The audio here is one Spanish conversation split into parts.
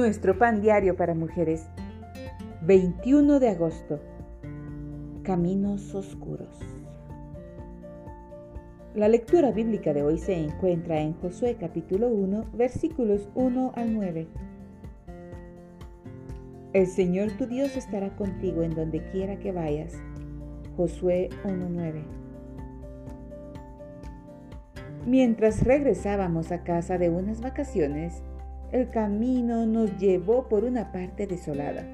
Nuestro pan diario para mujeres. 21 de agosto. Caminos oscuros. La lectura bíblica de hoy se encuentra en Josué capítulo 1, versículos 1 al 9. El Señor tu Dios estará contigo en donde quiera que vayas. Josué 1.9. Mientras regresábamos a casa de unas vacaciones, el camino nos llevó por una parte desolada.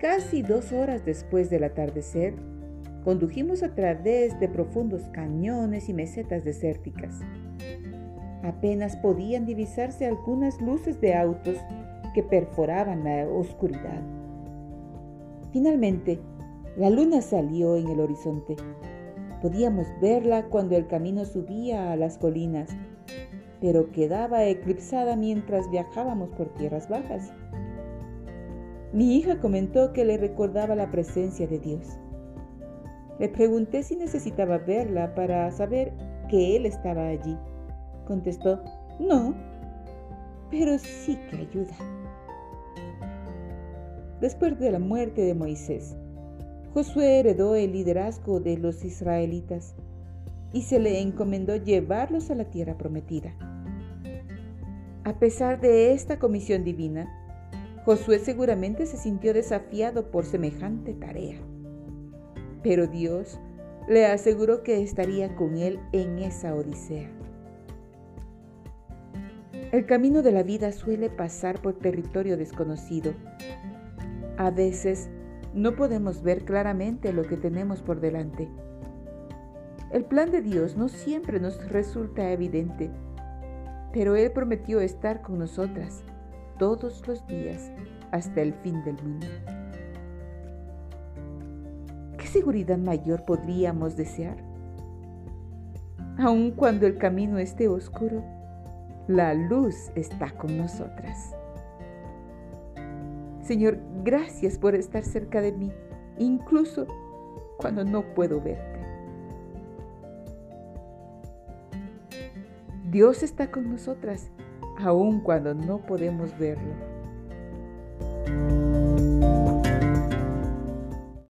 Casi dos horas después del atardecer, condujimos a través de profundos cañones y mesetas desérticas. Apenas podían divisarse algunas luces de autos que perforaban la oscuridad. Finalmente, la luna salió en el horizonte. Podíamos verla cuando el camino subía a las colinas pero quedaba eclipsada mientras viajábamos por tierras bajas. Mi hija comentó que le recordaba la presencia de Dios. Le pregunté si necesitaba verla para saber que Él estaba allí. Contestó, no, pero sí que ayuda. Después de la muerte de Moisés, Josué heredó el liderazgo de los israelitas y se le encomendó llevarlos a la tierra prometida. A pesar de esta comisión divina, Josué seguramente se sintió desafiado por semejante tarea. Pero Dios le aseguró que estaría con él en esa odisea. El camino de la vida suele pasar por territorio desconocido. A veces no podemos ver claramente lo que tenemos por delante. El plan de Dios no siempre nos resulta evidente pero Él prometió estar con nosotras todos los días hasta el fin del mundo. ¿Qué seguridad mayor podríamos desear? Aun cuando el camino esté oscuro, la luz está con nosotras. Señor, gracias por estar cerca de mí, incluso cuando no puedo verte. Dios está con nosotras, aun cuando no podemos verlo.